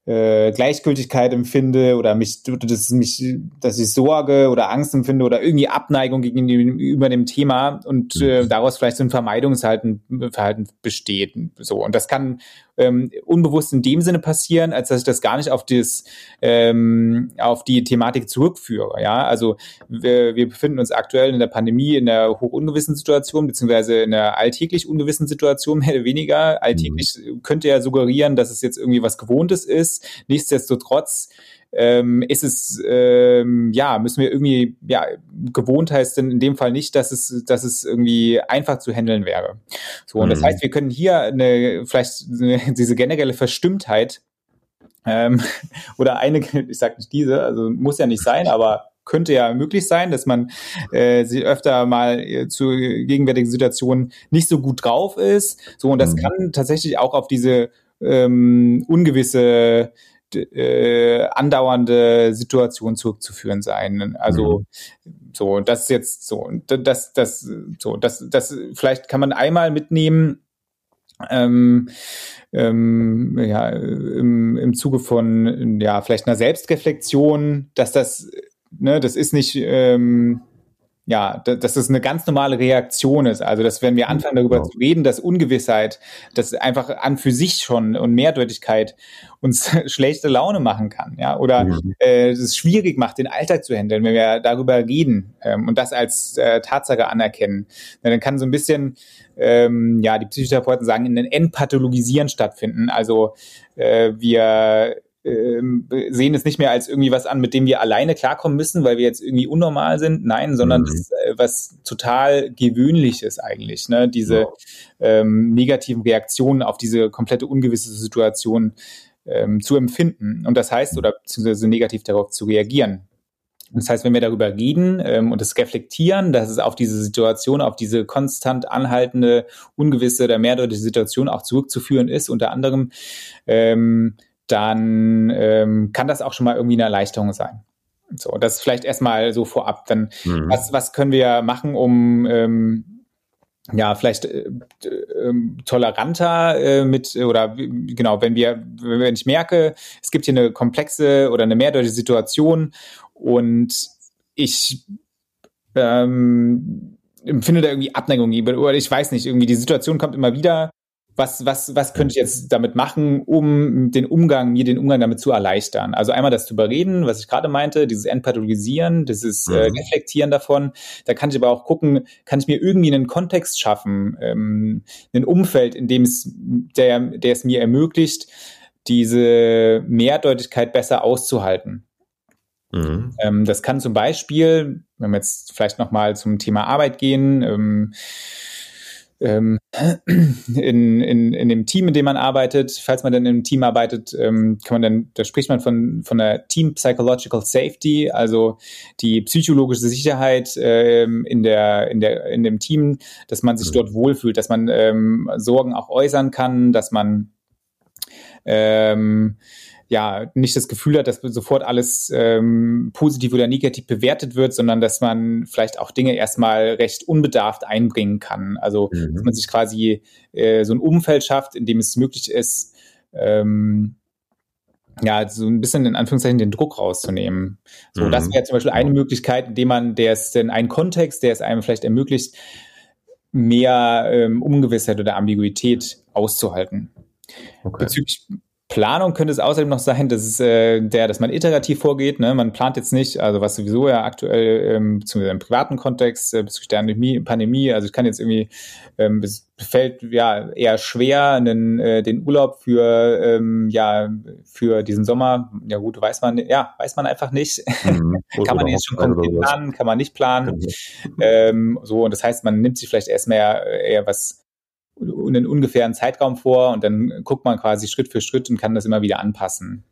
äh, Gleichgültigkeit empfinde oder mich, dass mich, dass ich Sorge oder Angst empfinde oder irgendwie Abneigung gegenüber dem Thema und äh, mhm. daraus vielleicht so ein Vermeidungsverhalten Verhalten besteht. So und das kann ähm, unbewusst in dem Sinne passieren, als dass ich das gar nicht auf das ähm, auf die Thematik zurückführe. Ja, also wir, wir befinden uns aktuell in der Pandemie in der hochungewissen Situation beziehungsweise in der alltäglich ungewissen Situation mehr oder weniger. Alltäglich mhm. könnte ja suggerieren, dass es jetzt irgendwie was Gewohntes ist. Nichtsdestotrotz ähm, ist es, ähm, ja, müssen wir irgendwie, ja, gewohnt heißt denn in dem Fall nicht, dass es, dass es irgendwie einfach zu handeln wäre. So, und mhm. das heißt, wir können hier eine, vielleicht eine, [LAUGHS] diese generelle Verstimmtheit ähm, [LAUGHS] oder eine, [LAUGHS] ich sage nicht diese, also muss ja nicht sein, aber könnte ja möglich sein, dass man äh, sie öfter mal äh, zu gegenwärtigen Situationen nicht so gut drauf ist. So, und das mhm. kann tatsächlich auch auf diese ähm, ungewisse äh, andauernde Situation zurückzuführen sein. Also mhm. so, das ist jetzt so, das, das, so, das, das, vielleicht kann man einmal mitnehmen, ähm, ähm, ja, im, im Zuge von ja vielleicht einer Selbstreflexion, dass das, ne, das ist nicht ähm, ja, dass es eine ganz normale Reaktion ist. Also, dass wenn wir anfangen darüber genau. zu reden, dass Ungewissheit, dass einfach an für sich schon und Mehrdeutigkeit uns [LAUGHS] schlechte Laune machen kann, ja, oder mhm. äh, es schwierig macht, den Alltag zu handeln, wenn wir darüber reden ähm, und das als äh, Tatsache anerkennen, ja, dann kann so ein bisschen, ähm, ja, die Psychotherapeuten sagen, ein Entpathologisieren stattfinden. Also äh, wir sehen es nicht mehr als irgendwie was an, mit dem wir alleine klarkommen müssen, weil wir jetzt irgendwie unnormal sind. Nein, sondern mhm. das ist äh, was total gewöhnliches eigentlich. Ne? Diese ja. ähm, negativen Reaktionen auf diese komplette ungewisse Situation ähm, zu empfinden. Und das heißt, oder beziehungsweise negativ darauf zu reagieren. Das heißt, wenn wir darüber reden ähm, und es reflektieren, dass es auf diese Situation, auf diese konstant anhaltende, ungewisse oder mehrdeutige Situation auch zurückzuführen ist, unter anderem, ähm, dann ähm, kann das auch schon mal irgendwie eine Erleichterung sein. So, das vielleicht erstmal so vorab. Dann, mhm. was, was können wir machen, um ähm, ja, vielleicht äh, äh, toleranter äh, mit oder genau, wenn wir, wenn ich merke, es gibt hier eine komplexe oder eine mehrdeutige Situation und ich ähm, empfinde da irgendwie Abneigung oder ich weiß nicht, irgendwie die Situation kommt immer wieder. Was, was, was könnte ich jetzt damit machen, um den Umgang, mir den Umgang damit zu erleichtern? Also einmal das zu überreden, was ich gerade meinte, dieses Entpathologisieren, dieses äh, mhm. äh, Reflektieren davon. Da kann ich aber auch gucken, kann ich mir irgendwie einen Kontext schaffen, ähm, ein Umfeld, in dem es, der, der es mir ermöglicht, diese Mehrdeutigkeit besser auszuhalten. Mhm. Ähm, das kann zum Beispiel, wenn wir jetzt vielleicht nochmal zum Thema Arbeit gehen, ähm, ähm, in, in, in dem Team, in dem man arbeitet, falls man dann in einem Team arbeitet, ähm, kann man dann, da spricht man von, von der Team Psychological Safety, also die psychologische Sicherheit ähm, in, der, in, der, in dem Team, dass man sich mhm. dort wohlfühlt, dass man ähm, Sorgen auch äußern kann, dass man ähm, ja nicht das Gefühl hat, dass sofort alles ähm, positiv oder negativ bewertet wird, sondern dass man vielleicht auch Dinge erstmal recht unbedarft einbringen kann. Also mhm. dass man sich quasi äh, so ein Umfeld schafft, in dem es möglich ist, ähm, ja, so ein bisschen in Anführungszeichen den Druck rauszunehmen. So, mhm. das wäre zum Beispiel eine Möglichkeit, indem man, der ist in einen Kontext, der es einem vielleicht ermöglicht, mehr ähm, Ungewissheit oder Ambiguität auszuhalten. Okay. Bezüglich Planung könnte es außerdem noch sein, dass es äh, der, dass man iterativ vorgeht. Ne? Man plant jetzt nicht, also was sowieso ja aktuell ähm, beziehungsweise im privaten Kontext äh, bezüglich der Pandemie, also ich kann jetzt irgendwie ähm, es fällt ja eher schwer, einen, äh, den Urlaub für ähm, ja für diesen Sommer. Ja gut, weiß man ja weiß man einfach nicht. Mhm. [LAUGHS] kann man jetzt schon konkret planen, kann man nicht planen. Ähm, so und das heißt, man nimmt sich vielleicht erst mehr eher was einen ungefähren Zeitraum vor und dann guckt man quasi Schritt für Schritt und kann das immer wieder anpassen.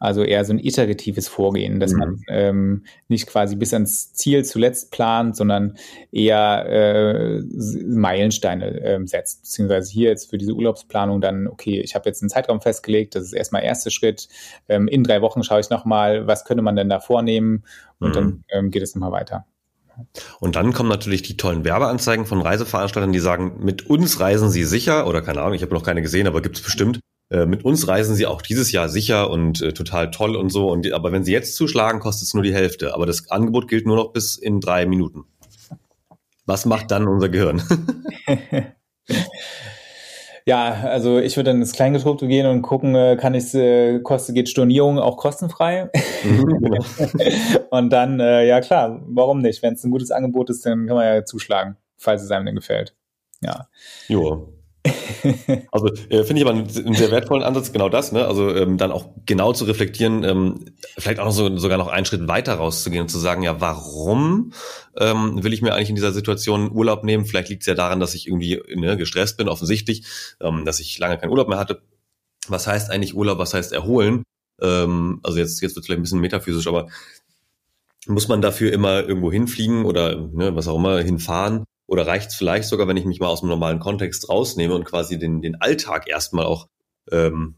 Also eher so ein iteratives Vorgehen, dass mhm. man ähm, nicht quasi bis ans Ziel zuletzt plant, sondern eher äh, Meilensteine äh, setzt. Beziehungsweise hier jetzt für diese Urlaubsplanung dann, okay, ich habe jetzt einen Zeitraum festgelegt, das ist erstmal erster Schritt. Ähm, in drei Wochen schaue ich nochmal, was könnte man denn da vornehmen und mhm. dann ähm, geht es nochmal weiter. Und dann kommen natürlich die tollen Werbeanzeigen von Reiseveranstaltern, die sagen, mit uns reisen Sie sicher, oder keine Ahnung, ich habe noch keine gesehen, aber gibt es bestimmt. Äh, mit uns reisen Sie auch dieses Jahr sicher und äh, total toll und so. Und, aber wenn Sie jetzt zuschlagen, kostet es nur die Hälfte. Aber das Angebot gilt nur noch bis in drei Minuten. Was macht dann unser Gehirn? [LAUGHS] Ja, also ich würde dann ins Kleingedruckte gehen und gucken, äh, kann ich äh, kostet geht Stornierung auch kostenfrei? Mhm, [LAUGHS] und dann, äh, ja klar, warum nicht? Wenn es ein gutes Angebot ist, dann kann man ja zuschlagen, falls es einem denn gefällt. Ja. Jo. Also äh, finde ich aber einen, einen, sehr wertvollen Ansatz, genau das, ne? Also ähm, dann auch genau zu reflektieren, ähm, vielleicht auch so, sogar noch einen Schritt weiter rauszugehen und zu sagen, ja, warum ähm, will ich mir eigentlich in dieser Situation Urlaub nehmen? Vielleicht liegt es ja daran, dass ich irgendwie ne, gestresst bin, offensichtlich, ähm, dass ich lange keinen Urlaub mehr hatte. Was heißt eigentlich Urlaub? Was heißt erholen? Ähm, also jetzt, jetzt wird es vielleicht ein bisschen metaphysisch, aber muss man dafür immer irgendwo hinfliegen oder ne, was auch immer hinfahren? Oder reicht es vielleicht sogar, wenn ich mich mal aus dem normalen Kontext rausnehme und quasi den, den Alltag erstmal auch ähm,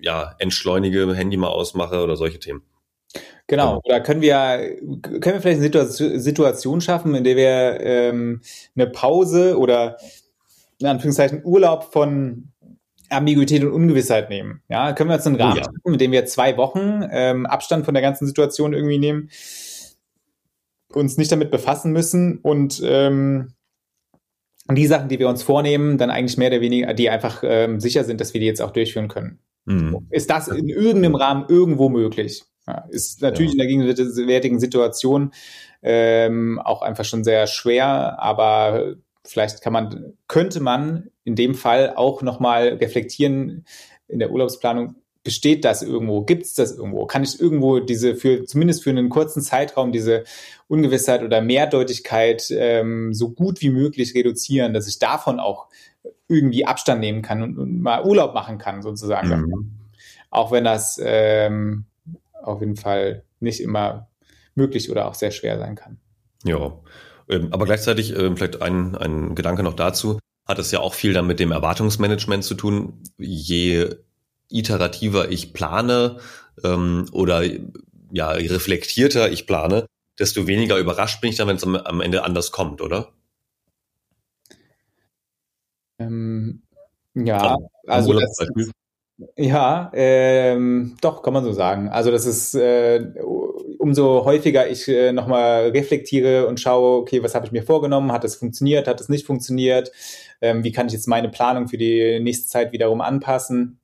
ja, entschleunige, Handy mal ausmache oder solche Themen? Genau, da können wir, können wir vielleicht eine Situation schaffen, in der wir ähm, eine Pause oder in Anführungszeichen Urlaub von Ambiguität und Ungewissheit nehmen. Ja, können wir uns einen Rahmen oh ja. schaffen, mit dem wir zwei Wochen ähm, Abstand von der ganzen Situation irgendwie nehmen, uns nicht damit befassen müssen und ähm, und die Sachen, die wir uns vornehmen, dann eigentlich mehr oder weniger, die einfach ähm, sicher sind, dass wir die jetzt auch durchführen können. Mhm. Ist das in irgendeinem Rahmen irgendwo möglich? Ja, ist natürlich ja. in der gegenwärtigen Situation ähm, auch einfach schon sehr schwer, aber vielleicht kann man, könnte man in dem Fall auch nochmal reflektieren in der Urlaubsplanung, besteht das irgendwo? Gibt es das irgendwo? Kann ich irgendwo diese für zumindest für einen kurzen Zeitraum diese Ungewissheit oder Mehrdeutigkeit ähm, so gut wie möglich reduzieren, dass ich davon auch irgendwie Abstand nehmen kann und, und mal Urlaub machen kann, sozusagen. Mhm. Auch wenn das ähm, auf jeden Fall nicht immer möglich oder auch sehr schwer sein kann. Ja, ähm, aber gleichzeitig äh, vielleicht ein, ein Gedanke noch dazu, hat es ja auch viel dann mit dem Erwartungsmanagement zu tun. Je iterativer ich plane ähm, oder ja, reflektierter ich plane, desto weniger überrascht bin ich dann, wenn es am, am, Ende anders kommt, oder? Ähm, ja, also das, ja, ähm, doch, kann man so sagen. Also das ist, äh, umso häufiger ich äh, nochmal reflektiere und schaue, okay, was habe ich mir vorgenommen? Hat es funktioniert? Hat es nicht funktioniert? Ähm, wie kann ich jetzt meine Planung für die nächste Zeit wiederum anpassen?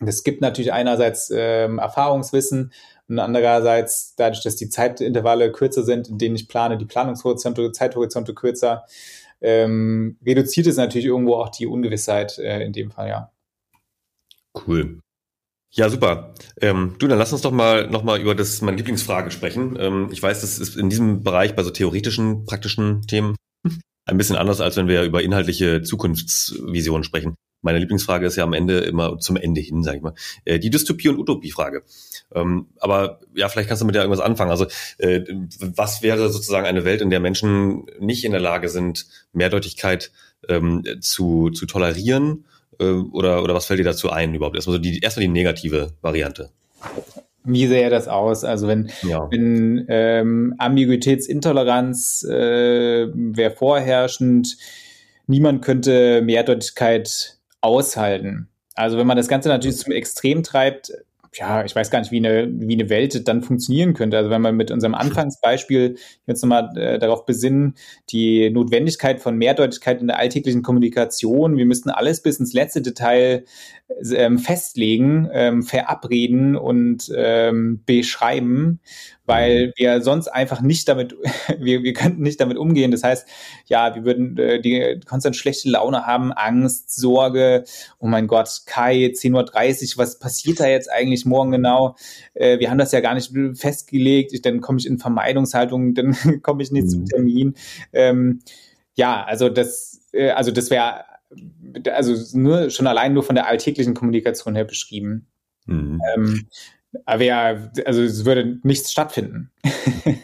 Das gibt natürlich einerseits ähm, Erfahrungswissen und andererseits dadurch, dass die Zeitintervalle kürzer sind, in denen ich plane, die Planungshorizonte, Zeithorizonte kürzer, ähm, reduziert es natürlich irgendwo auch die Ungewissheit äh, in dem Fall, ja. Cool. Ja, super. Ähm, du, dann lass uns doch mal noch mal über das meine Lieblingsfrage sprechen. Ähm, ich weiß, das ist in diesem Bereich bei so theoretischen, praktischen Themen ein bisschen anders, als wenn wir über inhaltliche Zukunftsvisionen sprechen. Meine Lieblingsfrage ist ja am Ende immer zum Ende hin, sage ich mal, äh, die Dystopie- und Utopie-Frage. Ähm, aber ja, vielleicht kannst du mit der irgendwas anfangen. Also äh, was wäre sozusagen eine Welt, in der Menschen nicht in der Lage sind, Mehrdeutigkeit ähm, zu, zu tolerieren? Äh, oder, oder was fällt dir dazu ein überhaupt? Erstmal die, erstmal die negative Variante. Wie sähe das aus? Also wenn, ja. wenn ähm, Ambiguitätsintoleranz äh, wäre vorherrschend, niemand könnte Mehrdeutigkeit aushalten. Also wenn man das Ganze natürlich zum Extrem treibt, ja, ich weiß gar nicht, wie eine, wie eine Welt dann funktionieren könnte. Also wenn man mit unserem Anfangsbeispiel jetzt nochmal äh, darauf besinnen, die Notwendigkeit von Mehrdeutigkeit in der alltäglichen Kommunikation, wir müssten alles bis ins letzte Detail ähm, festlegen, ähm, verabreden und ähm, beschreiben, weil wir sonst einfach nicht damit, [LAUGHS] wir, wir könnten nicht damit umgehen. Das heißt, ja, wir würden äh, die konstant schlechte Laune haben, Angst, Sorge, oh mein Gott, Kai, 10.30 Uhr, was passiert da jetzt eigentlich morgen genau? Äh, wir haben das ja gar nicht festgelegt, ich, dann komme ich in Vermeidungshaltung, [LAUGHS] dann komme ich nicht mhm. zum Termin. Ähm, ja, also das, äh, also das wäre also nur schon allein nur von der alltäglichen Kommunikation her beschrieben. Mhm. Ähm, aber ja, also es würde nichts stattfinden. [LAUGHS]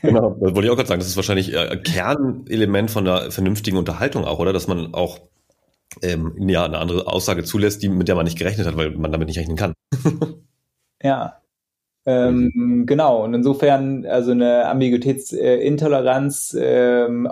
Genau, das wollte ich auch gerade sagen. Das ist wahrscheinlich ein Kernelement von einer vernünftigen Unterhaltung auch, oder? Dass man auch ähm, ja, eine andere Aussage zulässt, die, mit der man nicht gerechnet hat, weil man damit nicht rechnen kann. [LAUGHS] ja. Ähm, genau, und insofern also eine Ambiguitätsintoleranz ähm,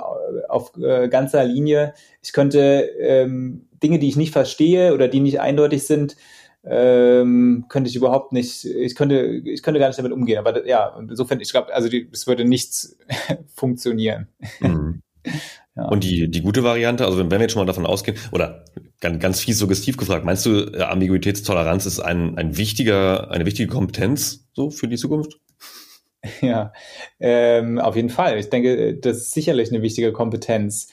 auf äh, ganzer Linie. Ich könnte ähm, Dinge, die ich nicht verstehe oder die nicht eindeutig sind, ähm, könnte ich überhaupt nicht, ich könnte, ich könnte gar nicht damit umgehen. Aber ja, insofern, ich glaube, also es würde nichts [LAUGHS] funktionieren. Mhm. [LAUGHS] Ja. Und die, die gute Variante, also wenn, wenn wir jetzt schon mal davon ausgehen, oder ganz, ganz fies suggestiv gefragt, meinst du, äh, Ambiguitätstoleranz ist ein, ein wichtiger, eine wichtige Kompetenz so für die Zukunft? [LAUGHS] Ja, ähm, auf jeden Fall. Ich denke, das ist sicherlich eine wichtige Kompetenz.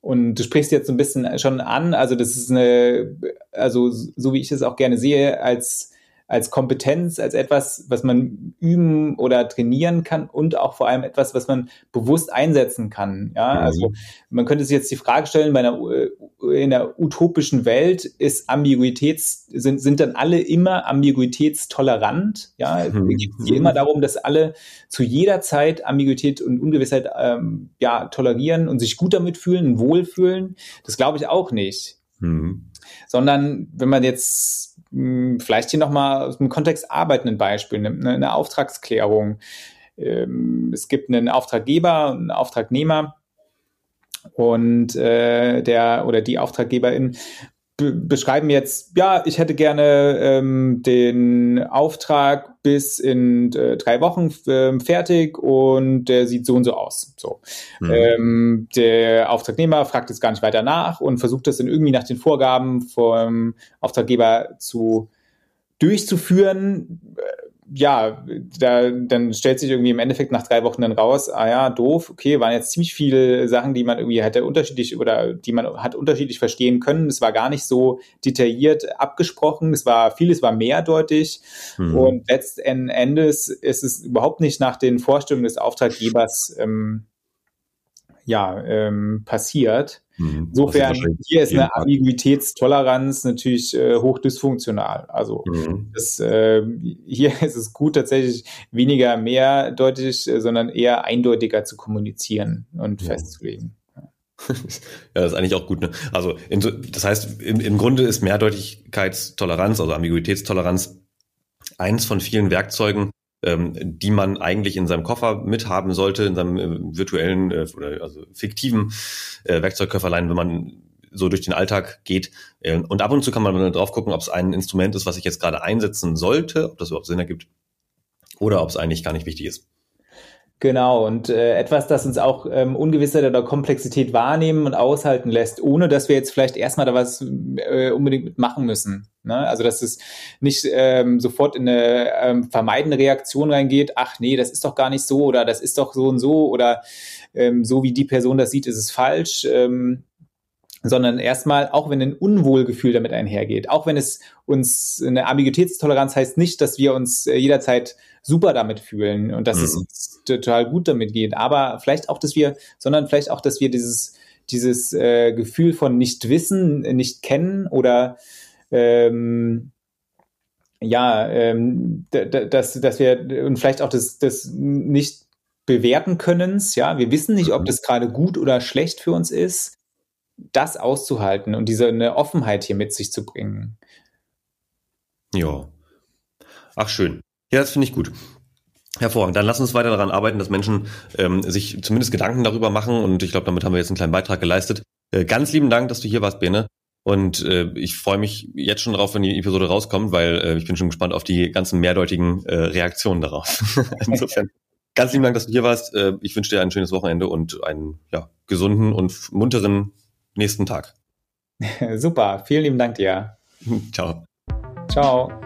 Und du sprichst jetzt so ein bisschen schon an, also das ist eine, also so wie ich es auch gerne sehe, als als Kompetenz, als etwas, was man üben oder trainieren kann und auch vor allem etwas, was man bewusst einsetzen kann. Ja, mhm. also man könnte sich jetzt die Frage stellen, bei einer, äh, in der utopischen Welt ist Ambiguitäts, sind, sind dann alle immer ambiguitätstolerant? Ja, mhm. geht es immer darum, dass alle zu jeder Zeit Ambiguität und Ungewissheit ähm, ja, tolerieren und sich gut damit fühlen, wohlfühlen? Das glaube ich auch nicht. Mhm. Sondern wenn man jetzt hm, vielleicht hier nochmal aus dem Kontext Arbeit ein Beispiel nimmt, eine, eine Auftragsklärung. Ähm, es gibt einen Auftraggeber und einen Auftragnehmer und äh, der oder die Auftraggeberin beschreiben jetzt, ja, ich hätte gerne ähm, den Auftrag bis in äh, drei Wochen äh, fertig und der sieht so und so aus. So. Mhm. Ähm, der Auftragnehmer fragt jetzt gar nicht weiter nach und versucht das dann irgendwie nach den Vorgaben vom Auftraggeber zu durchzuführen ja, da, dann stellt sich irgendwie im Endeffekt nach drei Wochen dann raus, ah ja, doof, okay, waren jetzt ziemlich viele Sachen, die man irgendwie hätte unterschiedlich oder die man hat unterschiedlich verstehen können. Es war gar nicht so detailliert abgesprochen. Es war vieles war mehrdeutig mhm. und letzten Endes ist es überhaupt nicht nach den Vorstellungen des Auftraggebers ähm, ja, ähm, passiert. Mhm. Insofern, hier ist eine Ambiguitätstoleranz natürlich äh, hochdysfunktional. Also mhm. das, äh, hier [LAUGHS] ist es gut, tatsächlich weniger mehrdeutig, äh, sondern eher eindeutiger zu kommunizieren und ja. festzulegen. [LAUGHS] ja, das ist eigentlich auch gut. Ne? Also in, das heißt, im, im Grunde ist Mehrdeutigkeitstoleranz, also Ambiguitätstoleranz, eins von vielen Werkzeugen, ähm, die man eigentlich in seinem Koffer mithaben sollte, in seinem äh, virtuellen äh, oder also fiktiven äh, Werkzeugköfferlein, wenn man so durch den Alltag geht. Äh, und ab und zu kann man dann drauf gucken, ob es ein Instrument ist, was ich jetzt gerade einsetzen sollte, ob das überhaupt Sinn ergibt oder ob es eigentlich gar nicht wichtig ist. Genau, und äh, etwas, das uns auch ähm, Ungewissheit oder Komplexität wahrnehmen und aushalten lässt, ohne dass wir jetzt vielleicht erstmal da was äh, unbedingt mitmachen müssen. Ne? Also dass es nicht ähm, sofort in eine ähm, vermeidende Reaktion reingeht, ach nee, das ist doch gar nicht so oder das ist doch so und so oder ähm, so wie die Person das sieht, ist es falsch. Ähm, sondern erstmal, auch wenn ein Unwohlgefühl damit einhergeht, auch wenn es uns eine Ambiguitätstoleranz heißt nicht, dass wir uns äh, jederzeit super damit fühlen und dass mhm. es uns total gut damit geht, aber vielleicht auch, dass wir, sondern vielleicht auch, dass wir dieses, dieses äh, Gefühl von Nichtwissen nicht kennen oder ähm, ja, ähm, dass, dass wir und vielleicht auch das, das nicht bewerten können, ja, wir wissen nicht, ob mhm. das gerade gut oder schlecht für uns ist das auszuhalten und diese eine Offenheit hier mit sich zu bringen. Ja. Ach schön. Ja, das finde ich gut. Hervorragend. Dann lass uns weiter daran arbeiten, dass Menschen ähm, sich zumindest Gedanken darüber machen. Und ich glaube, damit haben wir jetzt einen kleinen Beitrag geleistet. Äh, ganz lieben Dank, dass du hier warst, Bene. Und äh, ich freue mich jetzt schon drauf, wenn die Episode rauskommt, weil äh, ich bin schon gespannt auf die ganzen mehrdeutigen äh, Reaktionen darauf. [LAUGHS] Insofern ganz lieben Dank, dass du hier warst. Äh, ich wünsche dir ein schönes Wochenende und einen ja, gesunden und munteren nächsten Tag. [LAUGHS] Super, vielen lieben Dank dir. [LAUGHS] Ciao. Ciao.